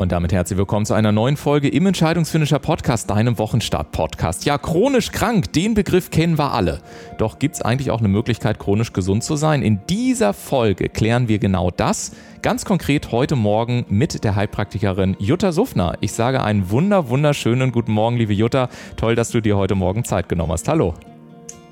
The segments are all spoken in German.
Und damit herzlich willkommen zu einer neuen Folge im Entscheidungsfinisher Podcast, deinem Wochenstart-Podcast. Ja, chronisch krank, den Begriff kennen wir alle. Doch gibt es eigentlich auch eine Möglichkeit, chronisch gesund zu sein? In dieser Folge klären wir genau das. Ganz konkret heute Morgen mit der Heilpraktikerin Jutta Suffner. Ich sage einen wunder, wunderschönen guten Morgen, liebe Jutta. Toll, dass du dir heute Morgen Zeit genommen hast. Hallo.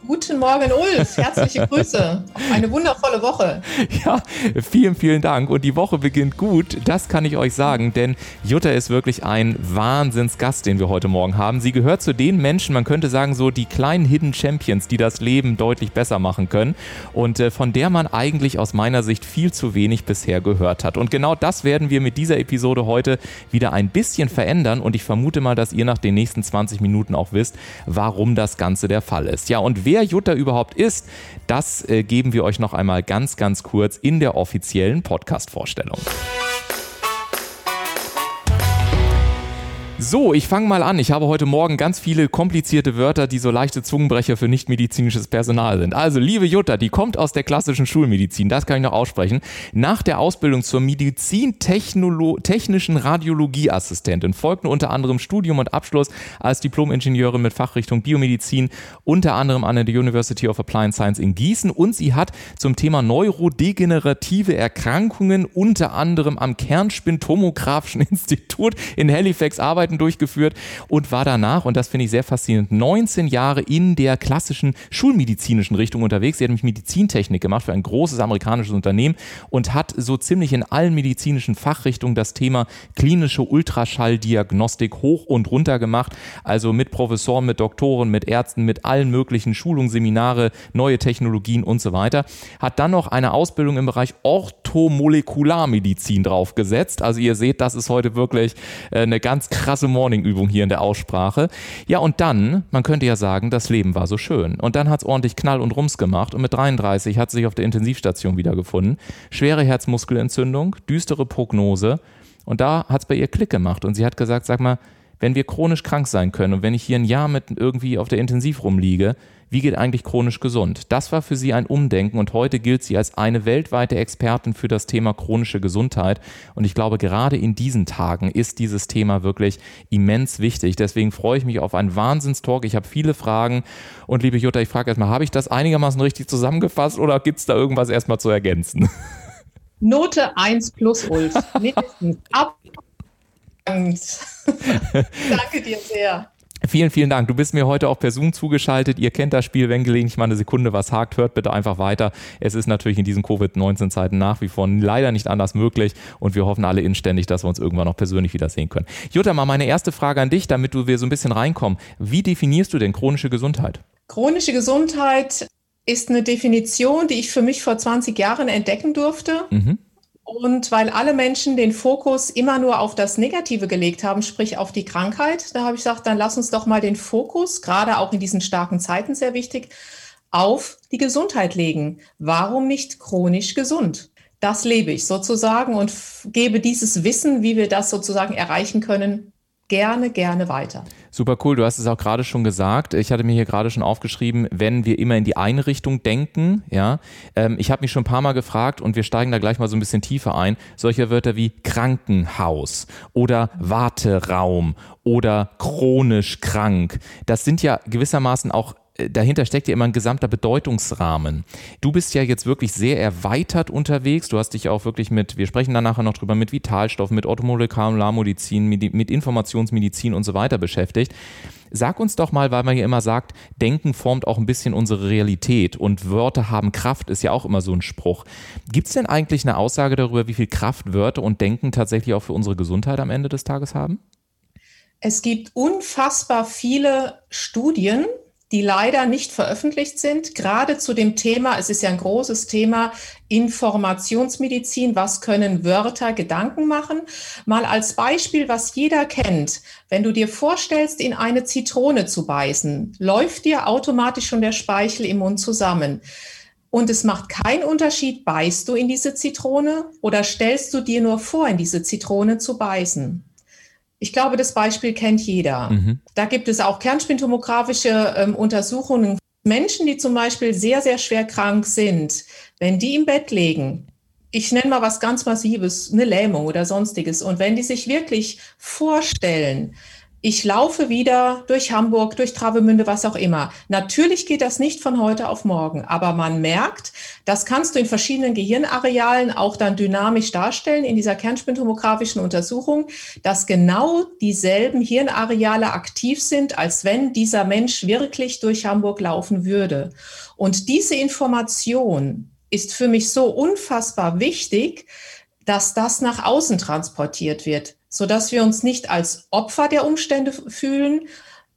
Guten Morgen, Ulf. Herzliche Grüße. Eine wundervolle Woche. Ja, vielen, vielen Dank. Und die Woche beginnt gut, das kann ich euch sagen, denn Jutta ist wirklich ein Wahnsinnsgast, den wir heute Morgen haben. Sie gehört zu den Menschen, man könnte sagen, so die kleinen Hidden Champions, die das Leben deutlich besser machen können und äh, von der man eigentlich aus meiner Sicht viel zu wenig bisher gehört hat. Und genau das werden wir mit dieser Episode heute wieder ein bisschen verändern und ich vermute mal, dass ihr nach den nächsten 20 Minuten auch wisst, warum das Ganze der Fall ist. Ja, und wer wer Jutta überhaupt ist, das äh, geben wir euch noch einmal ganz, ganz kurz in der offiziellen Podcast-Vorstellung. So, ich fange mal an. Ich habe heute Morgen ganz viele komplizierte Wörter, die so leichte Zungenbrecher für nichtmedizinisches Personal sind. Also, liebe Jutta, die kommt aus der klassischen Schulmedizin, das kann ich noch aussprechen. Nach der Ausbildung zur medizintechnischen Radiologieassistentin folgten unter anderem Studium und Abschluss als Diplom-Ingenieurin mit Fachrichtung Biomedizin, unter anderem an der University of Applied Science in Gießen und sie hat zum Thema neurodegenerative Erkrankungen unter anderem am Kernspintomographischen Institut in Halifax Arbeit Arbeiten durchgeführt und war danach, und das finde ich sehr faszinierend, 19 Jahre in der klassischen schulmedizinischen Richtung unterwegs. Sie hat nämlich Medizintechnik gemacht für ein großes amerikanisches Unternehmen und hat so ziemlich in allen medizinischen Fachrichtungen das Thema klinische Ultraschalldiagnostik hoch und runter gemacht. Also mit Professoren, mit Doktoren, mit Ärzten, mit allen möglichen Schulungen, Seminare, neue Technologien und so weiter. Hat dann noch eine Ausbildung im Bereich Orthomolekularmedizin draufgesetzt. Also ihr seht, das ist heute wirklich äh, eine ganz krasse Morning-Übung hier in der Aussprache. Ja, und dann, man könnte ja sagen, das Leben war so schön. Und dann hat es ordentlich Knall und Rums gemacht und mit 33 hat sie sich auf der Intensivstation wiedergefunden. Schwere Herzmuskelentzündung, düstere Prognose. Und da hat es bei ihr Klick gemacht und sie hat gesagt, sag mal, wenn wir chronisch krank sein können und wenn ich hier ein Jahr mit irgendwie auf der Intensiv rumliege, wie geht eigentlich chronisch gesund? Das war für sie ein Umdenken und heute gilt sie als eine weltweite Expertin für das Thema chronische Gesundheit. Und ich glaube, gerade in diesen Tagen ist dieses Thema wirklich immens wichtig. Deswegen freue ich mich auf einen Wahnsinnstalk. Ich habe viele Fragen. Und liebe Jutta, ich frage erstmal, habe ich das einigermaßen richtig zusammengefasst oder gibt es da irgendwas erstmal zu ergänzen? Note 1 plus Ulf. Mindestens. Ab. Danke dir sehr. Vielen, vielen Dank. Du bist mir heute auch per Zoom zugeschaltet. Ihr kennt das Spiel, wenn gelegentlich mal eine Sekunde was hakt, hört bitte einfach weiter. Es ist natürlich in diesen Covid-19-Zeiten nach wie vor leider nicht anders möglich und wir hoffen alle inständig, dass wir uns irgendwann noch persönlich wiedersehen können. Jutta, mal meine erste Frage an dich, damit du wir so ein bisschen reinkommen. Wie definierst du denn chronische Gesundheit? Chronische Gesundheit ist eine Definition, die ich für mich vor 20 Jahren entdecken durfte. Mhm. Und weil alle Menschen den Fokus immer nur auf das Negative gelegt haben, sprich auf die Krankheit, da habe ich gesagt, dann lass uns doch mal den Fokus, gerade auch in diesen starken Zeiten sehr wichtig, auf die Gesundheit legen. Warum nicht chronisch gesund? Das lebe ich sozusagen und gebe dieses Wissen, wie wir das sozusagen erreichen können, gerne, gerne weiter. Super cool, du hast es auch gerade schon gesagt. Ich hatte mir hier gerade schon aufgeschrieben, wenn wir immer in die eine Richtung denken, ja. Ähm, ich habe mich schon ein paar Mal gefragt und wir steigen da gleich mal so ein bisschen tiefer ein. Solche Wörter wie Krankenhaus oder Warteraum oder chronisch krank. Das sind ja gewissermaßen auch dahinter steckt ja immer ein gesamter Bedeutungsrahmen. Du bist ja jetzt wirklich sehr erweitert unterwegs. Du hast dich auch wirklich mit, wir sprechen dann nachher noch drüber, mit Vitalstoffen, mit Orthomolekularmedizin, mit, mit Informationsmedizin und so weiter beschäftigt. Sag uns doch mal, weil man ja immer sagt, Denken formt auch ein bisschen unsere Realität und Wörter haben Kraft, ist ja auch immer so ein Spruch. Gibt es denn eigentlich eine Aussage darüber, wie viel Kraft Wörter und Denken tatsächlich auch für unsere Gesundheit am Ende des Tages haben? Es gibt unfassbar viele Studien, die leider nicht veröffentlicht sind, gerade zu dem Thema, es ist ja ein großes Thema, Informationsmedizin, was können Wörter Gedanken machen? Mal als Beispiel, was jeder kennt. Wenn du dir vorstellst, in eine Zitrone zu beißen, läuft dir automatisch schon der Speichel im Mund zusammen. Und es macht keinen Unterschied, beißt du in diese Zitrone oder stellst du dir nur vor, in diese Zitrone zu beißen. Ich glaube, das Beispiel kennt jeder. Mhm. Da gibt es auch kernspintomografische ähm, Untersuchungen. Menschen, die zum Beispiel sehr, sehr schwer krank sind, wenn die im Bett liegen, ich nenne mal was ganz Massives, eine Lähmung oder sonstiges. Und wenn die sich wirklich vorstellen, ich laufe wieder durch Hamburg, durch Travemünde, was auch immer. Natürlich geht das nicht von heute auf morgen, aber man merkt, das kannst du in verschiedenen Gehirnarealen auch dann dynamisch darstellen in dieser kernspintomografischen Untersuchung, dass genau dieselben Hirnareale aktiv sind, als wenn dieser Mensch wirklich durch Hamburg laufen würde. Und diese Information ist für mich so unfassbar wichtig, dass das nach außen transportiert wird sodass wir uns nicht als Opfer der Umstände fühlen,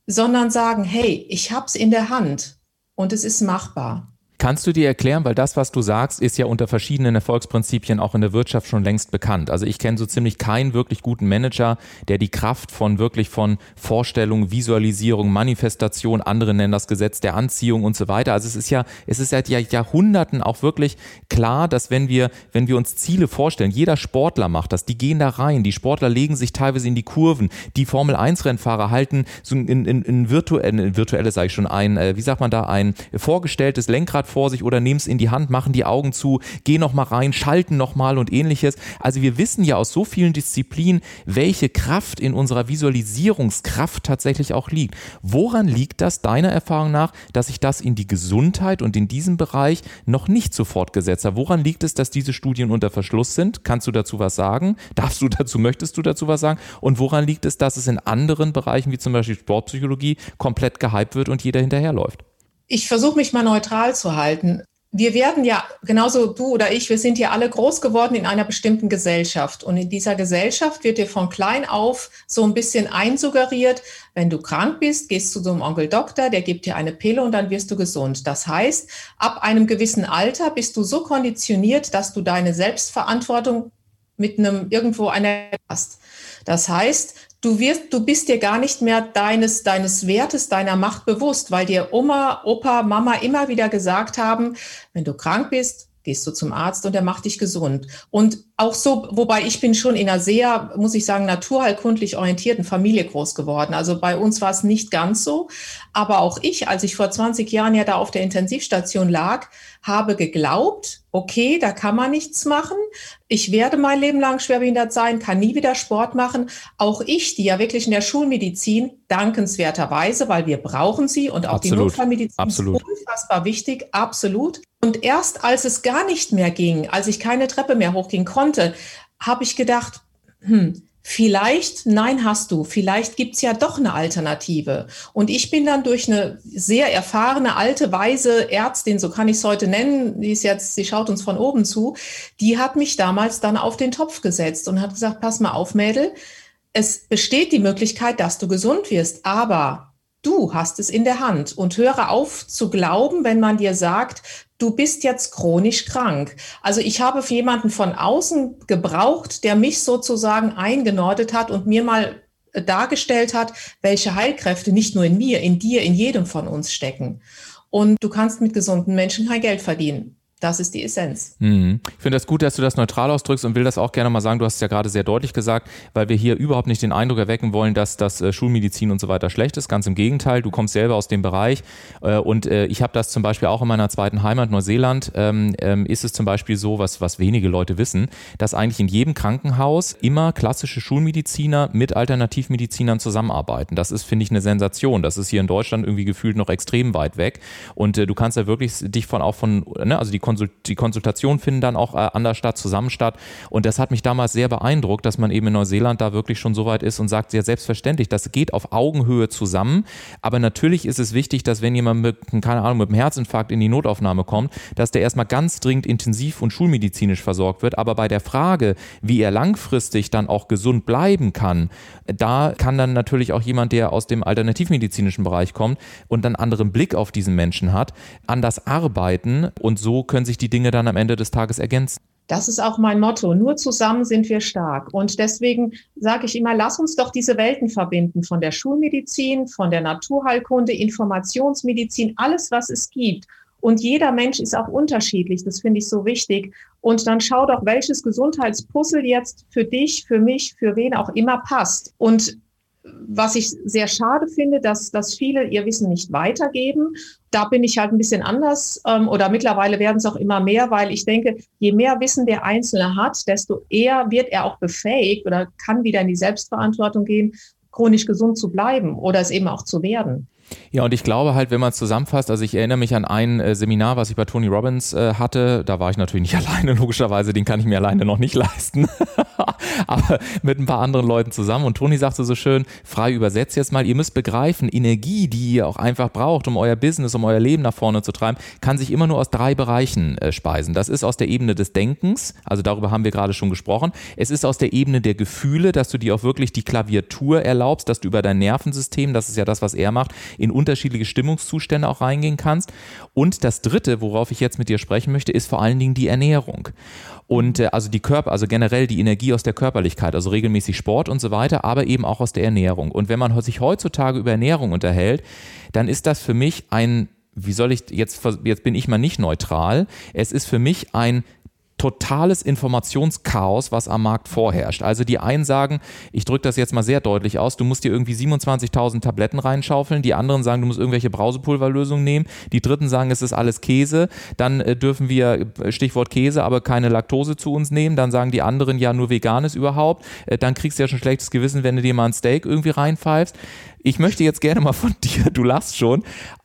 sondern sagen, hey, ich habe es in der Hand und es ist machbar. Kannst du dir erklären, weil das, was du sagst, ist ja unter verschiedenen Erfolgsprinzipien auch in der Wirtschaft schon längst bekannt. Also ich kenne so ziemlich keinen wirklich guten Manager, der die Kraft von wirklich von Vorstellung, Visualisierung, Manifestation, andere nennen das Gesetz der Anziehung und so weiter. Also es ist ja, es ist seit Jahrhunderten auch wirklich klar, dass wenn wir, wenn wir uns Ziele vorstellen, jeder Sportler macht das, die gehen da rein, die Sportler legen sich teilweise in die Kurven, die Formel 1 Rennfahrer halten so in, in, in virtuelle, virtuelle sage ich schon, ein, äh, wie sagt man da, ein vorgestelltes Lenkrad vor sich oder nehmen es in die Hand, machen die Augen zu, gehen noch mal rein, schalten noch mal und ähnliches. Also wir wissen ja aus so vielen Disziplinen, welche Kraft in unserer Visualisierungskraft tatsächlich auch liegt. Woran liegt das deiner Erfahrung nach, dass sich das in die Gesundheit und in diesem Bereich noch nicht so fortgesetzt hat? Woran liegt es, dass diese Studien unter Verschluss sind? Kannst du dazu was sagen? Darfst du dazu, möchtest du dazu was sagen? Und woran liegt es, dass es in anderen Bereichen wie zum Beispiel Sportpsychologie komplett gehypt wird und jeder hinterherläuft? Ich versuche mich mal neutral zu halten. Wir werden ja, genauso du oder ich, wir sind ja alle groß geworden in einer bestimmten Gesellschaft. Und in dieser Gesellschaft wird dir von klein auf so ein bisschen einsuggeriert, wenn du krank bist, gehst du zum Onkel Doktor, der gibt dir eine Pille und dann wirst du gesund. Das heißt, ab einem gewissen Alter bist du so konditioniert, dass du deine Selbstverantwortung mit einem irgendwo einer hast. Das heißt, du wirst, du bist dir gar nicht mehr deines, deines Wertes, deiner Macht bewusst, weil dir Oma, Opa, Mama immer wieder gesagt haben, wenn du krank bist, gehst du zum Arzt und er macht dich gesund. Und auch so, wobei ich bin schon in einer sehr, muss ich sagen, naturheilkundlich orientierten Familie groß geworden. Also bei uns war es nicht ganz so. Aber auch ich, als ich vor 20 Jahren ja da auf der Intensivstation lag, habe geglaubt, okay, da kann man nichts machen. Ich werde mein Leben lang schwerbehindert sein, kann nie wieder Sport machen. Auch ich, die ja wirklich in der Schulmedizin dankenswerterweise, weil wir brauchen sie und auch absolut, die Notfallmedizin absolut. ist unfassbar wichtig, absolut. Und erst als es gar nicht mehr ging, als ich keine Treppe mehr hochgehen konnte, habe ich gedacht, hm, Vielleicht, nein, hast du. Vielleicht gibt's ja doch eine Alternative. Und ich bin dann durch eine sehr erfahrene, alte, weise Ärztin, so kann ich es heute nennen, die ist jetzt, sie schaut uns von oben zu, die hat mich damals dann auf den Topf gesetzt und hat gesagt, pass mal auf, Mädel, es besteht die Möglichkeit, dass du gesund wirst, aber Du hast es in der Hand und höre auf zu glauben, wenn man dir sagt, du bist jetzt chronisch krank. Also ich habe jemanden von außen gebraucht, der mich sozusagen eingenordet hat und mir mal äh, dargestellt hat, welche Heilkräfte nicht nur in mir, in dir, in jedem von uns stecken. Und du kannst mit gesunden Menschen kein Geld verdienen. Das ist die Essenz. Mhm. Ich finde das gut, dass du das neutral ausdrückst und will das auch gerne mal sagen. Du hast es ja gerade sehr deutlich gesagt, weil wir hier überhaupt nicht den Eindruck erwecken wollen, dass das äh, Schulmedizin und so weiter schlecht ist. Ganz im Gegenteil. Du kommst selber aus dem Bereich äh, und äh, ich habe das zum Beispiel auch in meiner zweiten Heimat Neuseeland. Ähm, ähm, ist es zum Beispiel so, was, was wenige Leute wissen, dass eigentlich in jedem Krankenhaus immer klassische Schulmediziner mit Alternativmedizinern zusammenarbeiten. Das ist, finde ich, eine Sensation. Das ist hier in Deutschland irgendwie gefühlt noch extrem weit weg. Und du kannst ja wirklich dich von auch von, ne, also die Konsult die Konsultationen finden dann auch äh, an der Stadt zusammen statt. Und das hat mich damals sehr beeindruckt, dass man eben in Neuseeland da wirklich schon so weit ist und sagt, sehr selbstverständlich, das geht auf Augenhöhe zusammen. Aber natürlich ist es wichtig, dass wenn jemand mit, keine Ahnung, mit einem Herzinfarkt in die Notaufnahme kommt, dass der erstmal ganz dringend intensiv und schulmedizinisch versorgt wird. Aber bei der Frage, wie er langfristig dann auch gesund bleiben kann, da kann dann natürlich auch jemand, der aus dem alternativmedizinischen Bereich kommt und dann anderen Blick auf diesen Menschen hat, anders arbeiten und so können sich die Dinge dann am Ende des Tages ergänzen. Das ist auch mein Motto. Nur zusammen sind wir stark. Und deswegen sage ich immer, lass uns doch diese Welten verbinden. Von der Schulmedizin, von der Naturheilkunde, Informationsmedizin, alles, was es gibt. Und jeder Mensch ist auch unterschiedlich. Das finde ich so wichtig. Und dann schau doch, welches Gesundheitspuzzle jetzt für dich, für mich, für wen auch immer passt. Und was ich sehr schade finde, dass, dass viele ihr Wissen nicht weitergeben. Da bin ich halt ein bisschen anders ähm, oder mittlerweile werden es auch immer mehr, weil ich denke, je mehr Wissen der Einzelne hat, desto eher wird er auch befähigt oder kann wieder in die Selbstverantwortung gehen, chronisch gesund zu bleiben oder es eben auch zu werden. Ja, und ich glaube halt, wenn man es zusammenfasst, also ich erinnere mich an ein äh, Seminar, was ich bei Tony Robbins äh, hatte, da war ich natürlich nicht alleine, logischerweise, den kann ich mir alleine noch nicht leisten, aber mit ein paar anderen Leuten zusammen und Tony sagte so schön, frei übersetzt jetzt mal, ihr müsst begreifen, Energie, die ihr auch einfach braucht, um euer Business, um euer Leben nach vorne zu treiben, kann sich immer nur aus drei Bereichen äh, speisen. Das ist aus der Ebene des Denkens, also darüber haben wir gerade schon gesprochen, es ist aus der Ebene der Gefühle, dass du dir auch wirklich die Klaviatur erlaubst, dass du über dein Nervensystem, das ist ja das, was er macht, in unterschiedliche Stimmungszustände auch reingehen kannst. Und das Dritte, worauf ich jetzt mit dir sprechen möchte, ist vor allen Dingen die Ernährung. Und äh, also die Körper, also generell die Energie aus der Körperlichkeit, also regelmäßig Sport und so weiter, aber eben auch aus der Ernährung. Und wenn man sich heutzutage über Ernährung unterhält, dann ist das für mich ein wie soll ich jetzt jetzt bin ich mal nicht neutral. Es ist für mich ein totales Informationschaos, was am Markt vorherrscht. Also die einen sagen, ich drücke das jetzt mal sehr deutlich aus, du musst dir irgendwie 27.000 Tabletten reinschaufeln, die anderen sagen, du musst irgendwelche Brausepulverlösungen nehmen, die dritten sagen, es ist alles Käse, dann äh, dürfen wir, äh, Stichwort Käse, aber keine Laktose zu uns nehmen, dann sagen die anderen, ja, nur veganes überhaupt, äh, dann kriegst du ja schon schlechtes Gewissen, wenn du dir mal ein Steak irgendwie reinpfeifst. Ich möchte jetzt gerne mal von dir, du lachst schon,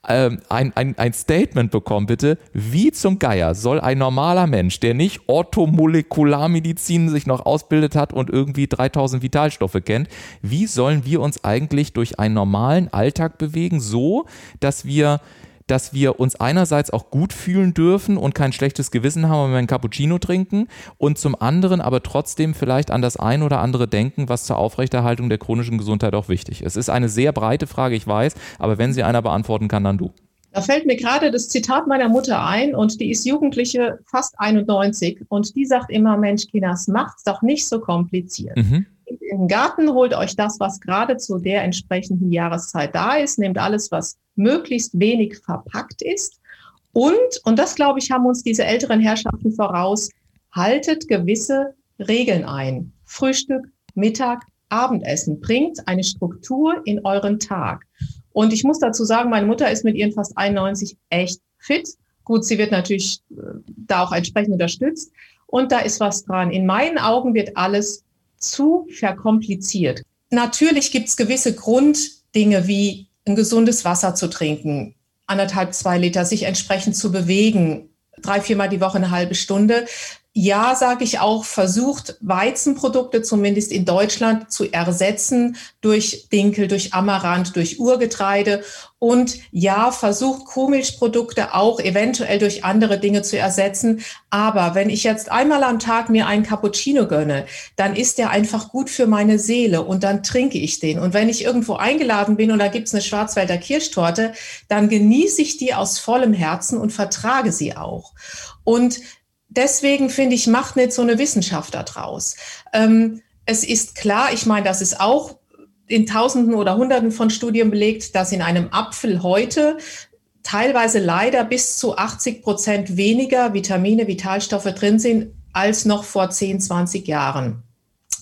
ähm, ein, ein, ein Statement bekommen, bitte. Wie zum Geier soll ein normaler Mensch, der nicht Orthomolekularmedizin sich noch ausbildet hat und irgendwie 3000 Vitalstoffe kennt, wie sollen wir uns eigentlich durch einen normalen Alltag bewegen, so dass wir dass wir uns einerseits auch gut fühlen dürfen und kein schlechtes Gewissen haben, wenn wir einen Cappuccino trinken und zum anderen aber trotzdem vielleicht an das ein oder andere denken, was zur Aufrechterhaltung der chronischen Gesundheit auch wichtig ist. Es ist eine sehr breite Frage, ich weiß, aber wenn sie einer beantworten kann, dann du. Da fällt mir gerade das Zitat meiner Mutter ein und die ist Jugendliche, fast 91 und die sagt immer, Mensch, Kinas, macht's doch nicht so kompliziert. Mhm. Im Garten holt euch das, was gerade zu der entsprechenden Jahreszeit da ist, nehmt alles, was möglichst wenig verpackt ist. Und, und das glaube ich, haben uns diese älteren Herrschaften voraus, haltet gewisse Regeln ein. Frühstück, Mittag, Abendessen bringt eine Struktur in euren Tag. Und ich muss dazu sagen, meine Mutter ist mit ihren fast 91 echt fit. Gut, sie wird natürlich äh, da auch entsprechend unterstützt. Und da ist was dran. In meinen Augen wird alles zu verkompliziert. Natürlich gibt es gewisse Grunddinge wie ein gesundes Wasser zu trinken, anderthalb, zwei Liter, sich entsprechend zu bewegen, drei, viermal die Woche eine halbe Stunde ja, sage ich auch, versucht, Weizenprodukte zumindest in Deutschland zu ersetzen durch Dinkel, durch Amaranth, durch Urgetreide. Und ja, versucht, Kuhmilchprodukte auch eventuell durch andere Dinge zu ersetzen. Aber wenn ich jetzt einmal am Tag mir einen Cappuccino gönne, dann ist der einfach gut für meine Seele und dann trinke ich den. Und wenn ich irgendwo eingeladen bin und da gibt's eine Schwarzwälder Kirschtorte, dann genieße ich die aus vollem Herzen und vertrage sie auch. Und deswegen finde ich, macht nicht so eine Wissenschaft daraus. Ähm, es ist klar, ich meine, das ist auch in Tausenden oder Hunderten von Studien belegt, dass in einem Apfel heute teilweise leider bis zu 80 Prozent weniger Vitamine, Vitalstoffe drin sind als noch vor 10, 20 Jahren.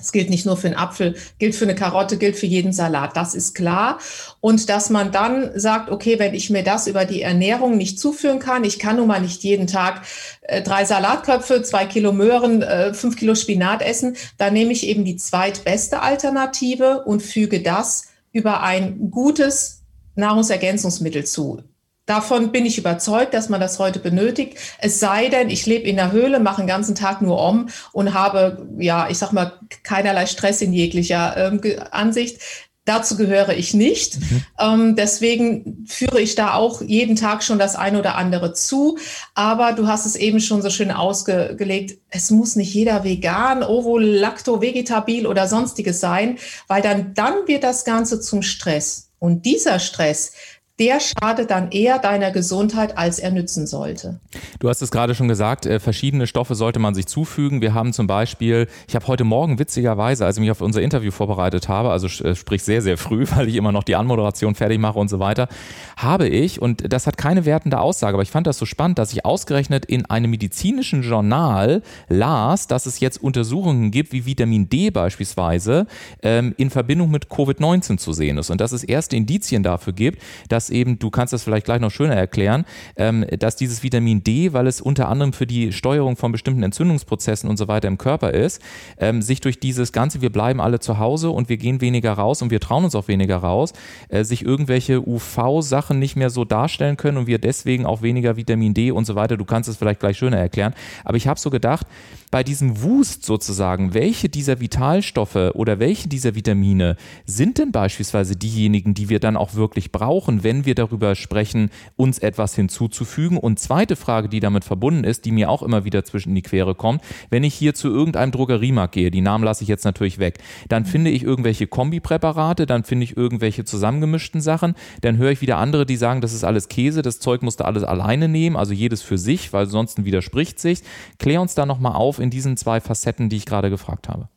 Es gilt nicht nur für einen Apfel, gilt für eine Karotte, gilt für jeden Salat. Das ist klar. Und dass man dann sagt, okay, wenn ich mir das über die Ernährung nicht zuführen kann, ich kann nun mal nicht jeden Tag äh, drei Salatköpfe, zwei Kilo Möhren, äh, fünf Kilo Spinat essen, dann nehme ich eben die zweitbeste Alternative und füge das über ein gutes Nahrungsergänzungsmittel zu. Davon bin ich überzeugt, dass man das heute benötigt. Es sei denn, ich lebe in der Höhle, mache den ganzen Tag nur um und habe, ja, ich sag mal, keinerlei Stress in jeglicher ähm, Ansicht. Dazu gehöre ich nicht. Mhm. Ähm, deswegen führe ich da auch jeden Tag schon das eine oder andere zu. Aber du hast es eben schon so schön ausgelegt. Es muss nicht jeder vegan, ovo, lacto, vegetabil oder sonstiges sein, weil dann, dann wird das Ganze zum Stress. Und dieser Stress, der schadet dann eher deiner Gesundheit, als er nützen sollte. Du hast es gerade schon gesagt, äh, verschiedene Stoffe sollte man sich zufügen. Wir haben zum Beispiel, ich habe heute Morgen witzigerweise, als ich mich auf unser Interview vorbereitet habe, also äh, sprich sehr, sehr früh, weil ich immer noch die Anmoderation fertig mache und so weiter, habe ich, und das hat keine wertende Aussage, aber ich fand das so spannend, dass ich ausgerechnet in einem medizinischen Journal las, dass es jetzt Untersuchungen gibt, wie Vitamin D beispielsweise ähm, in Verbindung mit Covid-19 zu sehen ist und dass es erste Indizien dafür gibt, dass dass eben, du kannst das vielleicht gleich noch schöner erklären, ähm, dass dieses Vitamin D, weil es unter anderem für die Steuerung von bestimmten Entzündungsprozessen und so weiter im Körper ist, ähm, sich durch dieses Ganze, wir bleiben alle zu Hause und wir gehen weniger raus und wir trauen uns auch weniger raus, äh, sich irgendwelche UV-Sachen nicht mehr so darstellen können und wir deswegen auch weniger Vitamin D und so weiter. Du kannst es vielleicht gleich schöner erklären. Aber ich habe so gedacht, bei diesem Wust sozusagen, welche dieser Vitalstoffe oder welche dieser Vitamine sind denn beispielsweise diejenigen, die wir dann auch wirklich brauchen, wenn wir darüber sprechen, uns etwas hinzuzufügen? Und zweite Frage, die damit verbunden ist, die mir auch immer wieder zwischen die Quere kommt, wenn ich hier zu irgendeinem Drogeriemarkt gehe, die Namen lasse ich jetzt natürlich weg, dann finde ich irgendwelche Kombipräparate, dann finde ich irgendwelche zusammengemischten Sachen, dann höre ich wieder andere, die sagen, das ist alles Käse, das Zeug musst du alles alleine nehmen, also jedes für sich, weil sonst widerspricht sich. Klär uns da nochmal auf, in diesen zwei Facetten, die ich gerade gefragt habe?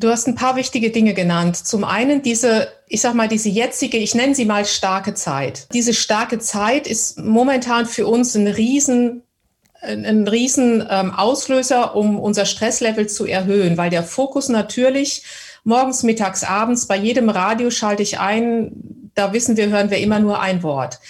Du hast ein paar wichtige Dinge genannt. Zum einen diese, ich sag mal, diese jetzige, ich nenne sie mal starke Zeit. Diese starke Zeit ist momentan für uns ein riesen ein riesen ähm, Auslöser, um unser Stresslevel zu erhöhen, weil der Fokus natürlich morgens, mittags, abends, bei jedem Radio schalte ich ein, da wissen wir, hören wir immer nur ein Wort.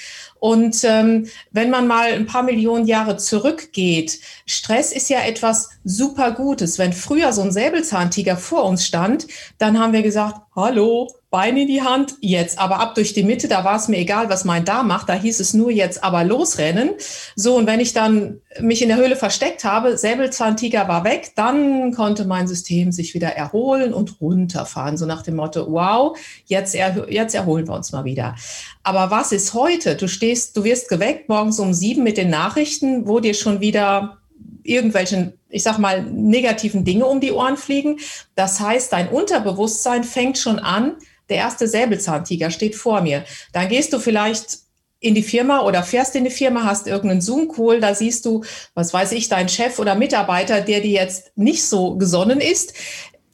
Und ähm, wenn man mal ein paar Millionen Jahre zurückgeht, Stress ist ja etwas super Gutes. Wenn früher so ein Säbelzahntiger vor uns stand, dann haben wir gesagt, hallo, Bein in die Hand, jetzt aber ab durch die Mitte, da war es mir egal, was mein Darm macht, da hieß es nur jetzt aber losrennen. So, und wenn ich dann mich in der Höhle versteckt habe, Säbelzahntiger war weg, dann konnte mein System sich wieder erholen und runterfahren, so nach dem Motto, wow, jetzt, er, jetzt erholen wir uns mal wieder. Aber was ist heute? Du stehst, du wirst geweckt morgens um sieben mit den Nachrichten, wo dir schon wieder irgendwelchen, ich sag mal, negativen Dinge um die Ohren fliegen. Das heißt, dein Unterbewusstsein fängt schon an, der erste Säbelzahntiger steht vor mir. Dann gehst du vielleicht in die Firma oder fährst in die Firma, hast irgendeinen Zoom-Call, da siehst du, was weiß ich, deinen Chef oder Mitarbeiter, der dir jetzt nicht so gesonnen ist.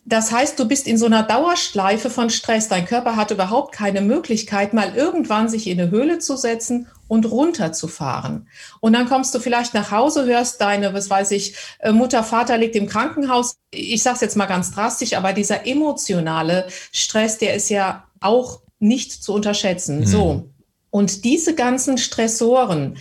Das heißt, du bist in so einer Dauerschleife von Stress. Dein Körper hat überhaupt keine Möglichkeit, mal irgendwann sich in eine Höhle zu setzen und runterzufahren. Und dann kommst du vielleicht nach Hause, hörst deine, was weiß ich, äh, Mutter, Vater liegt im Krankenhaus. Ich sage es jetzt mal ganz drastisch, aber dieser emotionale Stress, der ist ja auch nicht zu unterschätzen. Mhm. So. Und diese ganzen Stressoren,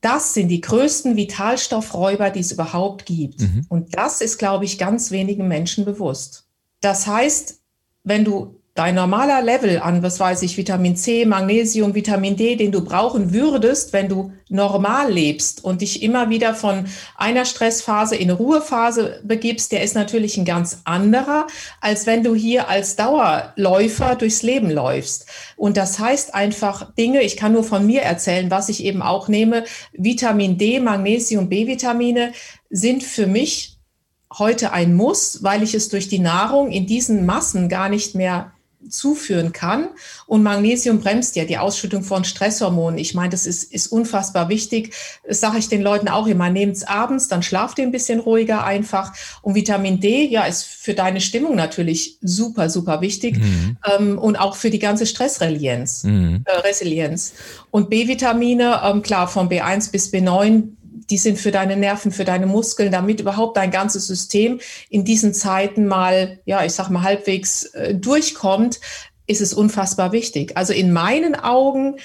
das sind die größten Vitalstoffräuber, die es überhaupt gibt. Mhm. Und das ist, glaube ich, ganz wenigen Menschen bewusst. Das heißt, wenn du dein normaler Level an, was weiß ich, Vitamin C, Magnesium, Vitamin D, den du brauchen würdest, wenn du normal lebst und dich immer wieder von einer Stressphase in eine Ruhephase begibst, der ist natürlich ein ganz anderer, als wenn du hier als Dauerläufer durchs Leben läufst. Und das heißt einfach Dinge, ich kann nur von mir erzählen, was ich eben auch nehme, Vitamin D, Magnesium, B-Vitamine sind für mich heute ein Muss, weil ich es durch die Nahrung in diesen Massen gar nicht mehr zuführen kann. Und Magnesium bremst ja die Ausschüttung von Stresshormonen. Ich meine, das ist, ist unfassbar wichtig. Das sage ich den Leuten auch immer. Nehmt es abends, dann schlaft ihr ein bisschen ruhiger einfach. Und Vitamin D, ja, ist für deine Stimmung natürlich super, super wichtig. Mhm. Ähm, und auch für die ganze Stressresilienz. Mhm. Äh, Resilienz. Und B-Vitamine, ähm, klar, von B1 bis B9 die sind für deine Nerven, für deine Muskeln, damit überhaupt dein ganzes System in diesen Zeiten mal, ja, ich sag mal, halbwegs äh, durchkommt, ist es unfassbar wichtig. Also in meinen Augen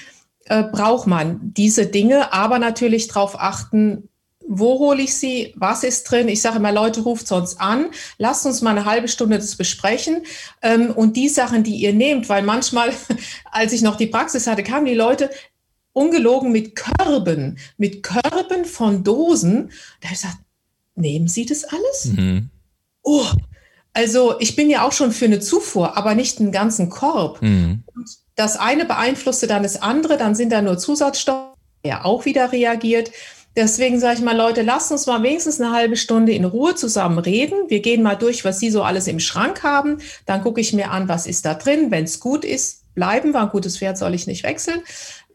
äh, braucht man diese Dinge, aber natürlich darauf achten, wo hole ich sie? Was ist drin? Ich sage immer, Leute, ruft sonst an. Lasst uns mal eine halbe Stunde das besprechen. Ähm, und die Sachen, die ihr nehmt, weil manchmal, als ich noch die Praxis hatte, kamen die Leute, ungelogen mit Körben, mit Körben von Dosen. Da habe ich gesagt, nehmen Sie das alles? Mhm. Oh, also ich bin ja auch schon für eine Zufuhr, aber nicht einen ganzen Korb. Mhm. Und das eine beeinflusste dann das andere, dann sind da nur Zusatzstoffe, der auch wieder reagiert. Deswegen sage ich mal, Leute, lasst uns mal wenigstens eine halbe Stunde in Ruhe zusammen reden. Wir gehen mal durch, was Sie so alles im Schrank haben. Dann gucke ich mir an, was ist da drin. Wenn es gut ist, bleiben wir. Ein gutes Pferd soll ich nicht wechseln.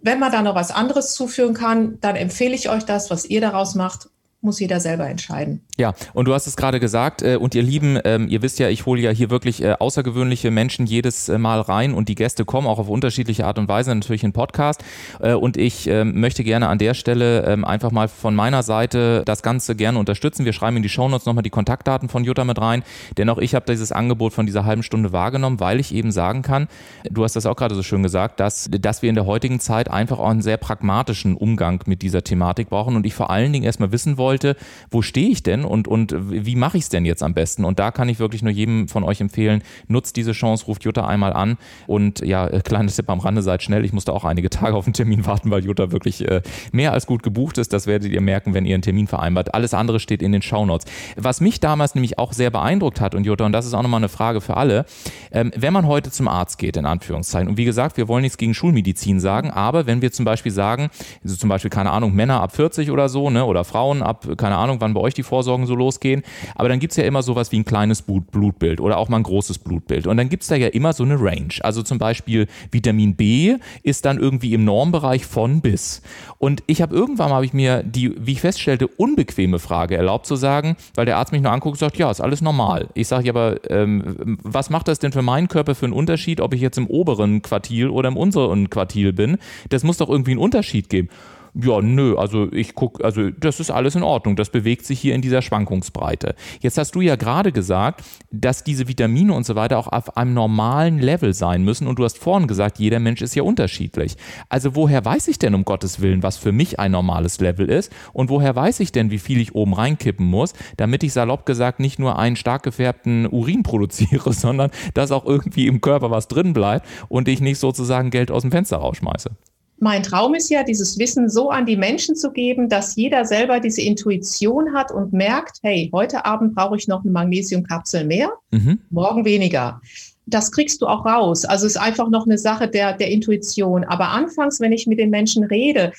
Wenn man da noch was anderes zuführen kann, dann empfehle ich euch das, was ihr daraus macht muss jeder selber entscheiden. Ja, und du hast es gerade gesagt, äh, und ihr Lieben, ähm, ihr wisst ja, ich hole ja hier wirklich äh, außergewöhnliche Menschen jedes äh, Mal rein und die Gäste kommen auch auf unterschiedliche Art und Weise natürlich in Podcast. Äh, und ich ähm, möchte gerne an der Stelle ähm, einfach mal von meiner Seite das Ganze gerne unterstützen. Wir schreiben in die Shownotes nochmal die Kontaktdaten von Jutta mit rein, denn auch ich habe dieses Angebot von dieser halben Stunde wahrgenommen, weil ich eben sagen kann, du hast das auch gerade so schön gesagt, dass, dass wir in der heutigen Zeit einfach auch einen sehr pragmatischen Umgang mit dieser Thematik brauchen und ich vor allen Dingen erstmal wissen wollte, wollte, wo stehe ich denn und, und wie mache ich es denn jetzt am besten? Und da kann ich wirklich nur jedem von euch empfehlen, nutzt diese Chance, ruft Jutta einmal an und ja, äh, kleines Tipp am Rande, seid schnell. Ich musste auch einige Tage auf einen Termin warten, weil Jutta wirklich äh, mehr als gut gebucht ist. Das werdet ihr merken, wenn ihr einen Termin vereinbart. Alles andere steht in den Shownotes. Was mich damals nämlich auch sehr beeindruckt hat und Jutta, und das ist auch nochmal eine Frage für alle, ähm, wenn man heute zum Arzt geht, in Anführungszeichen, und wie gesagt, wir wollen nichts gegen Schulmedizin sagen, aber wenn wir zum Beispiel sagen, also zum Beispiel, keine Ahnung, Männer ab 40 oder so, ne, oder Frauen ab keine Ahnung, wann bei euch die Vorsorgen so losgehen. Aber dann gibt es ja immer sowas wie ein kleines Blutbild oder auch mal ein großes Blutbild. Und dann gibt es da ja immer so eine Range. Also zum Beispiel Vitamin B ist dann irgendwie im Normbereich von bis. Und ich habe irgendwann habe ich mir die, wie ich feststellte, unbequeme Frage erlaubt zu sagen, weil der Arzt mich nur anguckt und sagt, ja, ist alles normal. Ich sage aber, ähm, was macht das denn für meinen Körper für einen Unterschied, ob ich jetzt im oberen Quartil oder im unteren Quartil bin? Das muss doch irgendwie einen Unterschied geben ja, nö, also ich gucke, also das ist alles in Ordnung. Das bewegt sich hier in dieser Schwankungsbreite. Jetzt hast du ja gerade gesagt, dass diese Vitamine und so weiter auch auf einem normalen Level sein müssen. Und du hast vorhin gesagt, jeder Mensch ist ja unterschiedlich. Also woher weiß ich denn um Gottes Willen, was für mich ein normales Level ist? Und woher weiß ich denn, wie viel ich oben reinkippen muss, damit ich salopp gesagt nicht nur einen stark gefärbten Urin produziere, sondern dass auch irgendwie im Körper was drin bleibt und ich nicht sozusagen Geld aus dem Fenster rausschmeiße? Mein Traum ist ja, dieses Wissen so an die Menschen zu geben, dass jeder selber diese Intuition hat und merkt, hey, heute Abend brauche ich noch eine Magnesiumkapsel mehr, mhm. morgen weniger. Das kriegst du auch raus. Also es ist einfach noch eine Sache der, der Intuition. Aber anfangs, wenn ich mit den Menschen rede,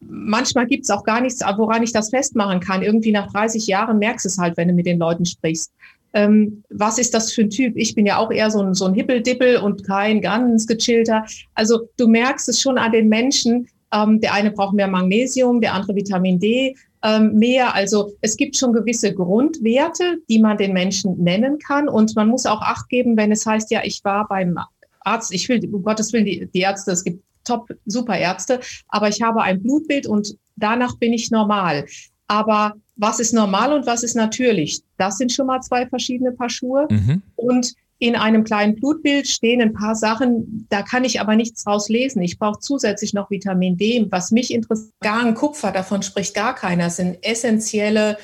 manchmal gibt es auch gar nichts, woran ich das festmachen kann. Irgendwie nach 30 Jahren merkst du es halt, wenn du mit den Leuten sprichst ähm, was ist das für ein Typ? Ich bin ja auch eher so ein, so ein Hippeldippel und kein ganz gechillter. Also du merkst es schon an den Menschen, ähm, der eine braucht mehr Magnesium, der andere Vitamin D ähm, mehr. Also es gibt schon gewisse Grundwerte, die man den Menschen nennen kann. Und man muss auch Acht geben, wenn es heißt, ja, ich war beim Arzt, ich will, um Gottes Willen, die, die Ärzte, es gibt top, super Ärzte, aber ich habe ein Blutbild und danach bin ich normal. Aber was ist normal und was ist natürlich? Das sind schon mal zwei verschiedene Paar Schuhe. Mhm. Und in einem kleinen Blutbild stehen ein paar Sachen, da kann ich aber nichts draus lesen. Ich brauche zusätzlich noch Vitamin D. Was mich interessiert, Garn, Kupfer, davon spricht gar keiner. Das sind essentielle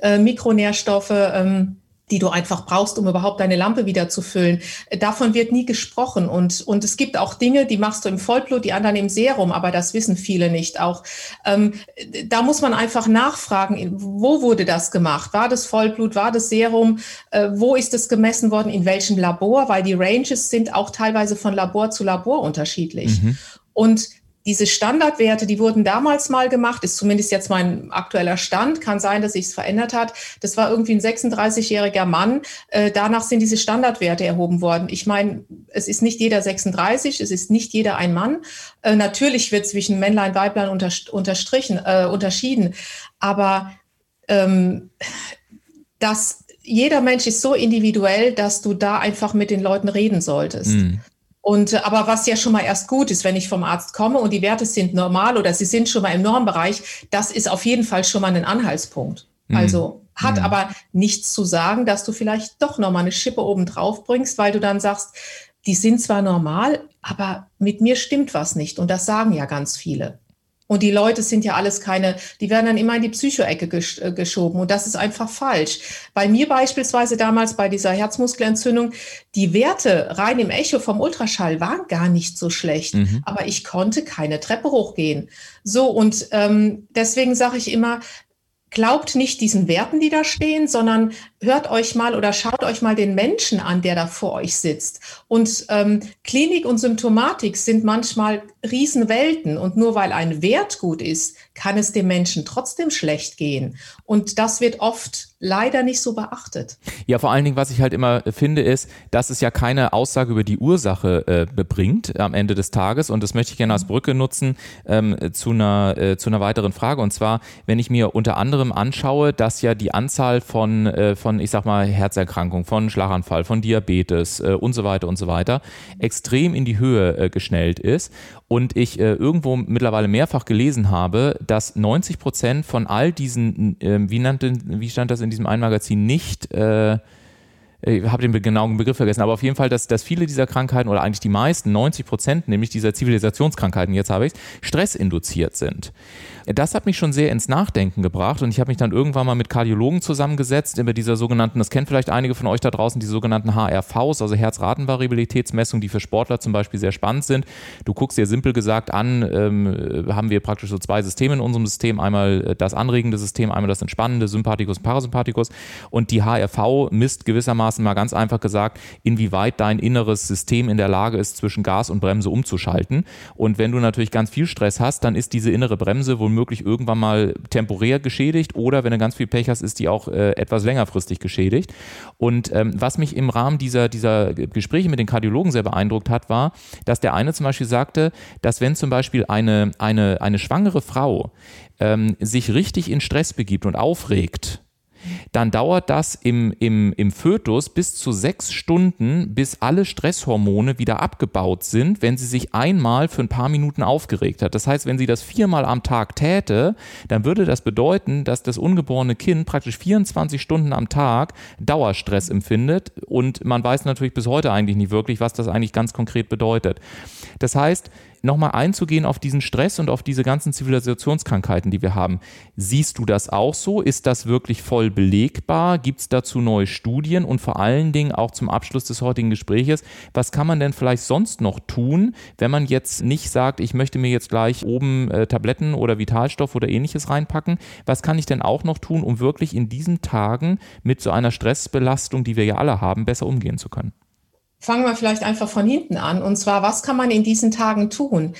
äh, Mikronährstoffe. Ähm, die du einfach brauchst, um überhaupt deine Lampe wieder zu füllen. Davon wird nie gesprochen. Und, und es gibt auch Dinge, die machst du im Vollblut, die anderen im Serum, aber das wissen viele nicht. Auch ähm, da muss man einfach nachfragen, wo wurde das gemacht? War das Vollblut, war das Serum? Äh, wo ist es gemessen worden? In welchem Labor? Weil die Ranges sind auch teilweise von Labor zu Labor unterschiedlich. Mhm. Und diese Standardwerte, die wurden damals mal gemacht, ist zumindest jetzt mein aktueller Stand, kann sein, dass sich es verändert hat. Das war irgendwie ein 36-jähriger Mann. Äh, danach sind diese Standardwerte erhoben worden. Ich meine, es ist nicht jeder 36, es ist nicht jeder ein Mann. Äh, natürlich wird zwischen Männlein, Weiblein unter, unterstrichen, äh, unterschieden. Aber ähm, das jeder Mensch ist so individuell, dass du da einfach mit den Leuten reden solltest. Mhm. Und äh, aber was ja schon mal erst gut ist, wenn ich vom Arzt komme und die Werte sind normal oder sie sind schon mal im Normbereich, das ist auf jeden Fall schon mal ein Anhaltspunkt. Mhm. Also hat mhm. aber nichts zu sagen, dass du vielleicht doch noch mal eine Schippe oben drauf bringst, weil du dann sagst, die sind zwar normal, aber mit mir stimmt was nicht. Und das sagen ja ganz viele. Und die Leute sind ja alles keine, die werden dann immer in die Psychoecke gesch äh, geschoben. Und das ist einfach falsch. Bei mir beispielsweise damals bei dieser Herzmuskelentzündung, die Werte rein im Echo vom Ultraschall waren gar nicht so schlecht. Mhm. Aber ich konnte keine Treppe hochgehen. So, und ähm, deswegen sage ich immer, glaubt nicht diesen Werten, die da stehen, sondern hört euch mal oder schaut euch mal den Menschen an, der da vor euch sitzt. Und ähm, Klinik und Symptomatik sind manchmal Riesenwelten. Und nur weil ein Wert gut ist, kann es dem Menschen trotzdem schlecht gehen. Und das wird oft leider nicht so beachtet. Ja, vor allen Dingen, was ich halt immer finde, ist, dass es ja keine Aussage über die Ursache äh, bringt am Ende des Tages. Und das möchte ich gerne als Brücke nutzen ähm, zu, einer, äh, zu einer weiteren Frage. Und zwar, wenn ich mir unter anderem anschaue, dass ja die Anzahl von, äh, von ich sag mal, Herzerkrankungen, von Schlaganfall, von Diabetes äh, und so weiter und so weiter extrem in die Höhe äh, geschnellt ist. Und ich äh, irgendwo mittlerweile mehrfach gelesen habe, dass 90 Prozent von all diesen, wie, nannte, wie stand das in diesem einen Magazin, nicht äh, ich habe den genauen Begriff vergessen, aber auf jeden Fall, dass, dass viele dieser Krankheiten oder eigentlich die meisten, 90 Prozent, nämlich dieser Zivilisationskrankheiten, jetzt habe ich es, stressinduziert sind. Das hat mich schon sehr ins Nachdenken gebracht und ich habe mich dann irgendwann mal mit Kardiologen zusammengesetzt über diese sogenannten, das kennen vielleicht einige von euch da draußen, die sogenannten HRVs, also Herzratenvariabilitätsmessungen, die für Sportler zum Beispiel sehr spannend sind. Du guckst dir simpel gesagt an, ähm, haben wir praktisch so zwei Systeme in unserem System, einmal das anregende System, einmal das entspannende, Sympathikus und Parasympathikus. Und die HRV misst gewissermaßen mal ganz einfach gesagt, inwieweit dein inneres System in der Lage ist, zwischen Gas und Bremse umzuschalten. Und wenn du natürlich ganz viel Stress hast, dann ist diese innere Bremse wohl womöglich irgendwann mal temporär geschädigt oder wenn du ganz viel Pech hast, ist die auch äh, etwas längerfristig geschädigt. Und ähm, was mich im Rahmen dieser, dieser Gespräche mit den Kardiologen sehr beeindruckt hat, war, dass der eine zum Beispiel sagte, dass wenn zum Beispiel eine, eine, eine schwangere Frau ähm, sich richtig in Stress begibt und aufregt, dann dauert das im, im, im Fötus bis zu sechs Stunden, bis alle Stresshormone wieder abgebaut sind, wenn sie sich einmal für ein paar Minuten aufgeregt hat. Das heißt, wenn sie das viermal am Tag täte, dann würde das bedeuten, dass das ungeborene Kind praktisch 24 Stunden am Tag Dauerstress empfindet und man weiß natürlich bis heute eigentlich nicht wirklich, was das eigentlich ganz konkret bedeutet. Das heißt, nochmal einzugehen auf diesen Stress und auf diese ganzen Zivilisationskrankheiten, die wir haben. Siehst du das auch so? Ist das wirklich voll belegbar? Gibt es dazu neue Studien? Und vor allen Dingen auch zum Abschluss des heutigen Gespräches, was kann man denn vielleicht sonst noch tun, wenn man jetzt nicht sagt, ich möchte mir jetzt gleich oben äh, Tabletten oder Vitalstoff oder ähnliches reinpacken? Was kann ich denn auch noch tun, um wirklich in diesen Tagen mit so einer Stressbelastung, die wir ja alle haben, besser umgehen zu können? Fangen wir vielleicht einfach von hinten an. Und zwar, was kann man in diesen Tagen tun?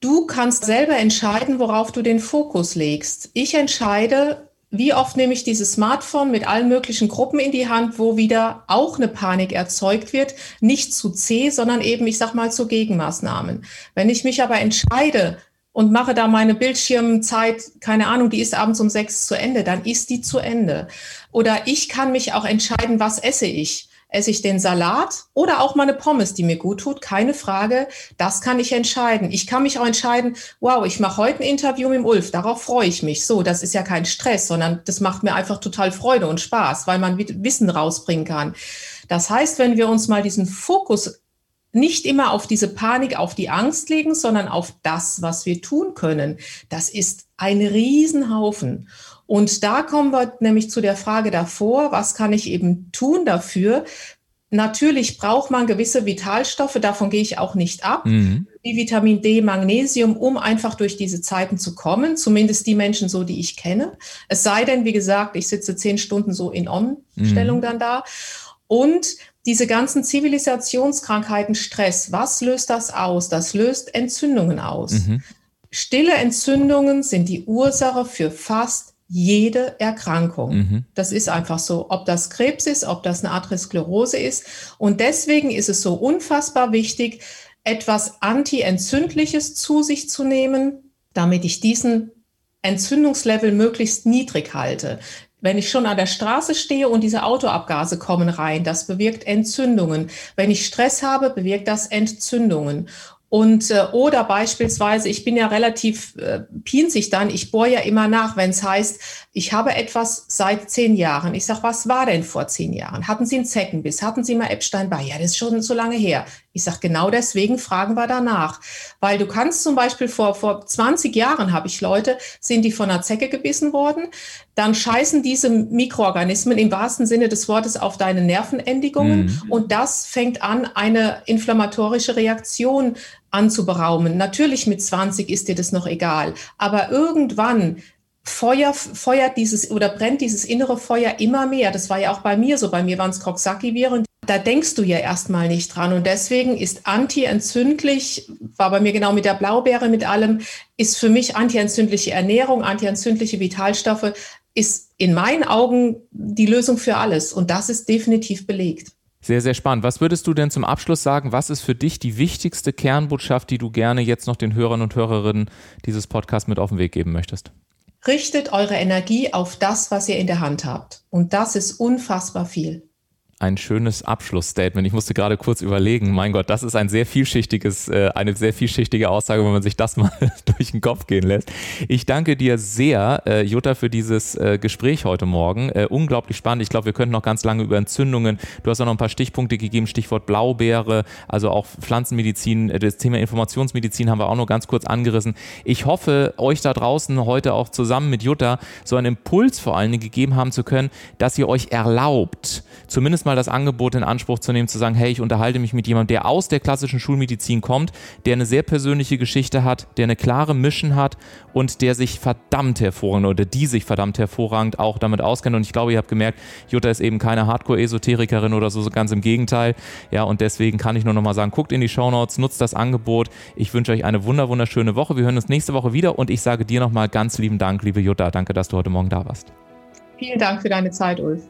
Du kannst selber entscheiden, worauf du den Fokus legst. Ich entscheide, wie oft nehme ich dieses Smartphone mit allen möglichen Gruppen in die Hand, wo wieder auch eine Panik erzeugt wird, nicht zu C, sondern eben, ich sag mal, zu Gegenmaßnahmen. Wenn ich mich aber entscheide und mache da meine Bildschirmzeit, keine Ahnung, die ist abends um sechs zu Ende, dann ist die zu Ende. Oder ich kann mich auch entscheiden, was esse ich esse ich den Salat oder auch mal eine Pommes, die mir gut tut, keine Frage. Das kann ich entscheiden. Ich kann mich auch entscheiden, wow, ich mache heute ein Interview mit dem Ulf, darauf freue ich mich. So, das ist ja kein Stress, sondern das macht mir einfach total Freude und Spaß, weil man Wissen rausbringen kann. Das heißt, wenn wir uns mal diesen Fokus nicht immer auf diese Panik, auf die Angst legen, sondern auf das, was wir tun können, das ist ein Riesenhaufen. Und da kommen wir nämlich zu der Frage davor, was kann ich eben tun dafür? Natürlich braucht man gewisse Vitalstoffe, davon gehe ich auch nicht ab, mhm. wie Vitamin D, Magnesium, um einfach durch diese Zeiten zu kommen, zumindest die Menschen so, die ich kenne. Es sei denn, wie gesagt, ich sitze zehn Stunden so in On-Stellung mhm. dann da. Und diese ganzen Zivilisationskrankheiten, Stress, was löst das aus? Das löst Entzündungen aus. Mhm. Stille Entzündungen sind die Ursache für fast jede Erkrankung. Mhm. Das ist einfach so, ob das Krebs ist, ob das eine Arteriosklerose ist. Und deswegen ist es so unfassbar wichtig, etwas Anti-Entzündliches zu sich zu nehmen, damit ich diesen Entzündungslevel möglichst niedrig halte. Wenn ich schon an der Straße stehe und diese Autoabgase kommen rein, das bewirkt Entzündungen. Wenn ich Stress habe, bewirkt das Entzündungen. Und äh, oder beispielsweise, ich bin ja relativ äh, pinzig dann, ich bohre ja immer nach, wenn es heißt, ich habe etwas seit zehn Jahren. Ich sage, was war denn vor zehn Jahren? Hatten Sie einen Zeckenbiss? Hatten Sie mal Epstein bei? Ja, das ist schon so lange her. Ich sage, genau deswegen fragen wir danach. Weil du kannst zum Beispiel vor, vor 20 Jahren habe ich Leute, sind die von einer Zecke gebissen worden. Dann scheißen diese Mikroorganismen im wahrsten Sinne des Wortes auf deine Nervenendigungen. Mhm. Und das fängt an, eine inflammatorische Reaktion anzuberaumen. Natürlich mit 20 ist dir das noch egal. Aber irgendwann Feuer, feuert dieses oder brennt dieses innere Feuer immer mehr. Das war ja auch bei mir so. Bei mir waren es Coxsackie-Viren da denkst du ja erstmal nicht dran. Und deswegen ist antientzündlich, war bei mir genau mit der Blaubeere, mit allem, ist für mich antientzündliche Ernährung, antientzündliche Vitalstoffe ist in meinen Augen die Lösung für alles. Und das ist definitiv belegt. Sehr, sehr spannend. Was würdest du denn zum Abschluss sagen? Was ist für dich die wichtigste Kernbotschaft, die du gerne jetzt noch den Hörern und Hörerinnen dieses Podcasts mit auf den Weg geben möchtest? Richtet eure Energie auf das, was ihr in der Hand habt. Und das ist unfassbar viel ein schönes Abschlussstatement. Ich musste gerade kurz überlegen, mein Gott, das ist ein sehr vielschichtiges, äh, eine sehr vielschichtige Aussage, wenn man sich das mal durch den Kopf gehen lässt. Ich danke dir sehr, äh, Jutta, für dieses äh, Gespräch heute Morgen. unglaublich spannend. Ich glaube, wir könnten noch ganz lange über Entzündungen. Du hast auch noch ein paar Stichpunkte gegeben, Stichwort Blaubeere, also auch Pflanzenmedizin, das Thema Informationsmedizin haben wir auch noch ganz kurz angerissen. Ich hoffe, euch da draußen heute auch zusammen mit Jutta so einen Impuls vor allen Dingen gegeben haben zu können, dass ihr euch erlaubt, zumindest mal das Angebot in Anspruch zu nehmen, zu sagen, hey, ich unterhalte mich mit jemandem, der aus der klassischen Schulmedizin kommt, der eine sehr persönliche Geschichte hat, der eine klare Mission hat und der sich verdammt hervorragend oder die sich verdammt hervorragend auch damit auskennt. Und ich glaube, ihr habt gemerkt, Jutta ist eben keine Hardcore-Esoterikerin oder so, ganz im Gegenteil. Ja, und deswegen kann ich nur noch mal sagen, guckt in die Shownotes, nutzt das Angebot. Ich wünsche euch eine wunder wunderschöne Woche. Wir hören uns nächste Woche wieder und ich sage dir noch mal ganz lieben Dank, liebe Jutta. Danke, dass du heute Morgen da warst. Vielen Dank für deine Zeit, Ulf.